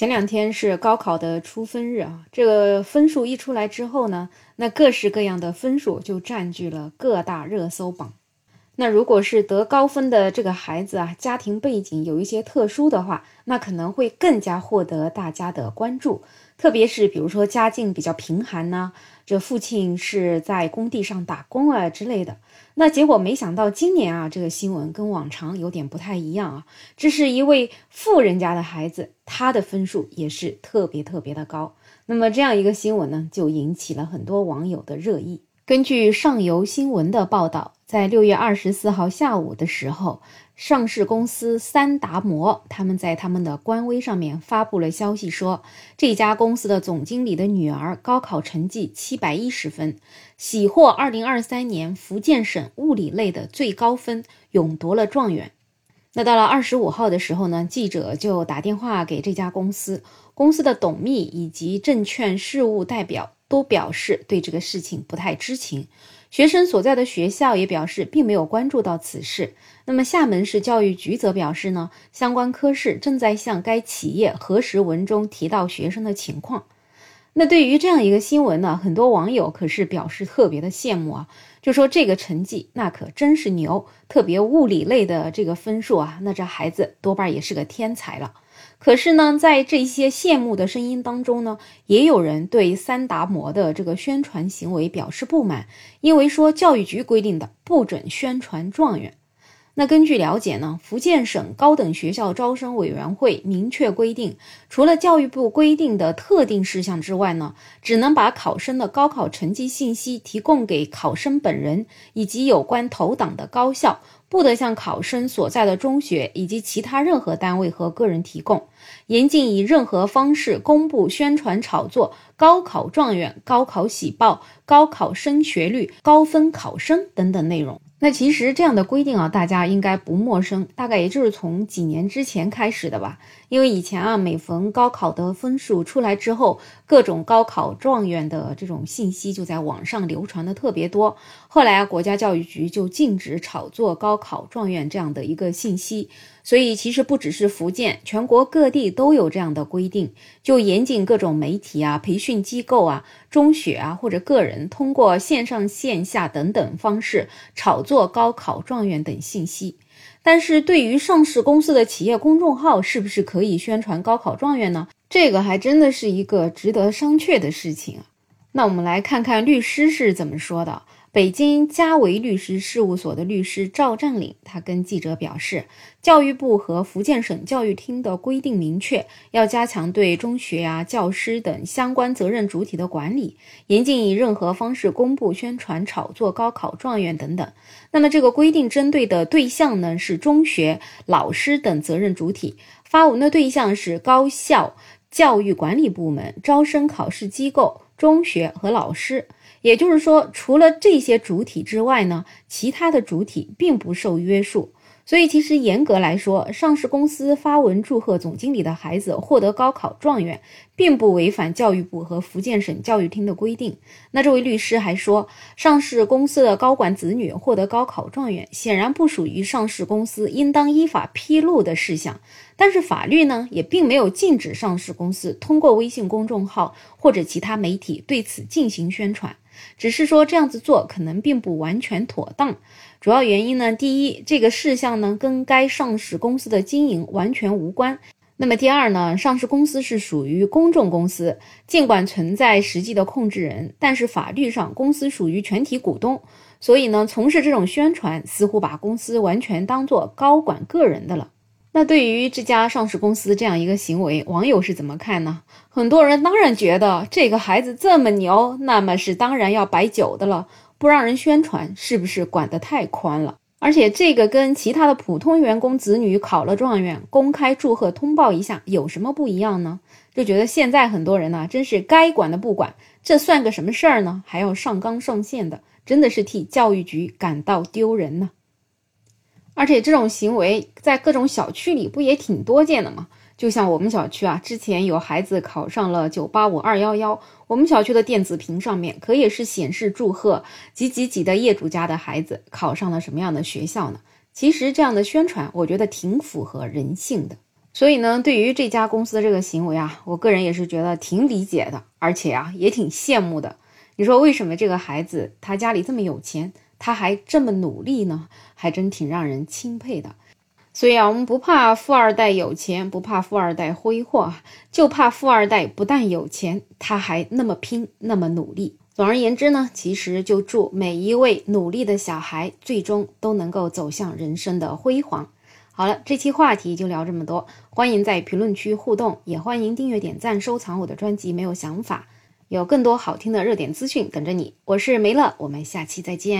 前两天是高考的出分日啊，这个分数一出来之后呢，那各式各样的分数就占据了各大热搜榜。那如果是得高分的这个孩子啊，家庭背景有一些特殊的话，那可能会更加获得大家的关注。特别是比如说家境比较贫寒呢，这父亲是在工地上打工啊之类的。那结果没想到今年啊，这个新闻跟往常有点不太一样啊。这是一位富人家的孩子，他的分数也是特别特别的高。那么这样一个新闻呢，就引起了很多网友的热议。根据上游新闻的报道，在六月二十四号下午的时候，上市公司三达摩他们在他们的官微上面发布了消息，说这家公司的总经理的女儿高考成绩七百一十分，喜获二零二三年福建省物理类的最高分，勇夺了状元。那到了二十五号的时候呢，记者就打电话给这家公司，公司的董秘以及证券事务代表。都表示对这个事情不太知情，学生所在的学校也表示并没有关注到此事。那么厦门市教育局则表示呢，相关科室正在向该企业核实文中提到学生的情况。那对于这样一个新闻呢，很多网友可是表示特别的羡慕啊，就说这个成绩那可真是牛，特别物理类的这个分数啊，那这孩子多半也是个天才了。可是呢，在这些羡慕的声音当中呢，也有人对三达摩的这个宣传行为表示不满，因为说教育局规定的不准宣传状元。那根据了解呢，福建省高等学校招生委员会明确规定，除了教育部规定的特定事项之外呢，只能把考生的高考成绩信息提供给考生本人以及有关投档的高校。不得向考生所在的中学以及其他任何单位和个人提供，严禁以任何方式公布、宣传、炒作高考状元、高考喜报、高考升学率、高分考生等等内容。那其实这样的规定啊，大家应该不陌生，大概也就是从几年之前开始的吧。因为以前啊，每逢高考的分数出来之后，各种高考状元的这种信息就在网上流传的特别多。后来啊，国家教育局就禁止炒作高考状元这样的一个信息。所以其实不只是福建，全国各地都有这样的规定，就严禁各种媒体啊、培训机构啊、中学啊或者个人通过线上线下等等方式炒作高考状元等信息。但是对于上市公司的企业公众号，是不是可以宣传高考状元呢？这个还真的是一个值得商榷的事情啊。那我们来看看律师是怎么说的。北京嘉维律师事务所的律师赵占领，他跟记者表示，教育部和福建省教育厅的规定明确，要加强对中学啊、教师等相关责任主体的管理，严禁以任何方式公布、宣传、炒作高考状元等等。那么，这个规定针对的对象呢，是中学老师等责任主体，发文的对象是高校教育管理部门、招生考试机构、中学和老师。也就是说，除了这些主体之外呢，其他的主体并不受约束。所以，其实严格来说，上市公司发文祝贺总经理的孩子获得高考状元，并不违反教育部和福建省教育厅的规定。那这位律师还说，上市公司的高管子女获得高考状元，显然不属于上市公司应当依法披露的事项。但是法律呢，也并没有禁止上市公司通过微信公众号或者其他媒体对此进行宣传。只是说这样子做可能并不完全妥当，主要原因呢，第一，这个事项呢跟该上市公司的经营完全无关；那么第二呢，上市公司是属于公众公司，尽管存在实际的控制人，但是法律上公司属于全体股东，所以呢，从事这种宣传似乎把公司完全当做高管个人的了。那对于这家上市公司这样一个行为，网友是怎么看呢？很多人当然觉得这个孩子这么牛，那么是当然要摆酒的了。不让人宣传，是不是管得太宽了？而且这个跟其他的普通员工子女考了状元，公开祝贺通报一下，有什么不一样呢？就觉得现在很多人呢，真是该管的不管，这算个什么事儿呢？还要上纲上线的，真的是替教育局感到丢人呢。而且这种行为在各种小区里不也挺多见的吗？就像我们小区啊，之前有孩子考上了九八五二幺幺，我们小区的电子屏上面可也是显示祝贺几几几的业主家的孩子考上了什么样的学校呢？其实这样的宣传，我觉得挺符合人性的。所以呢，对于这家公司的这个行为啊，我个人也是觉得挺理解的，而且啊也挺羡慕的。你说为什么这个孩子他家里这么有钱，他还这么努力呢？还真挺让人钦佩的。所以啊，我们不怕富二代有钱，不怕富二代挥霍，就怕富二代不但有钱，他还那么拼，那么努力。总而言之呢，其实就祝每一位努力的小孩，最终都能够走向人生的辉煌。好了，这期话题就聊这么多。欢迎在评论区互动，也欢迎订阅、点赞、收藏我的专辑。没有想法，有更多好听的热点资讯等着你。我是梅乐，我们下期再见。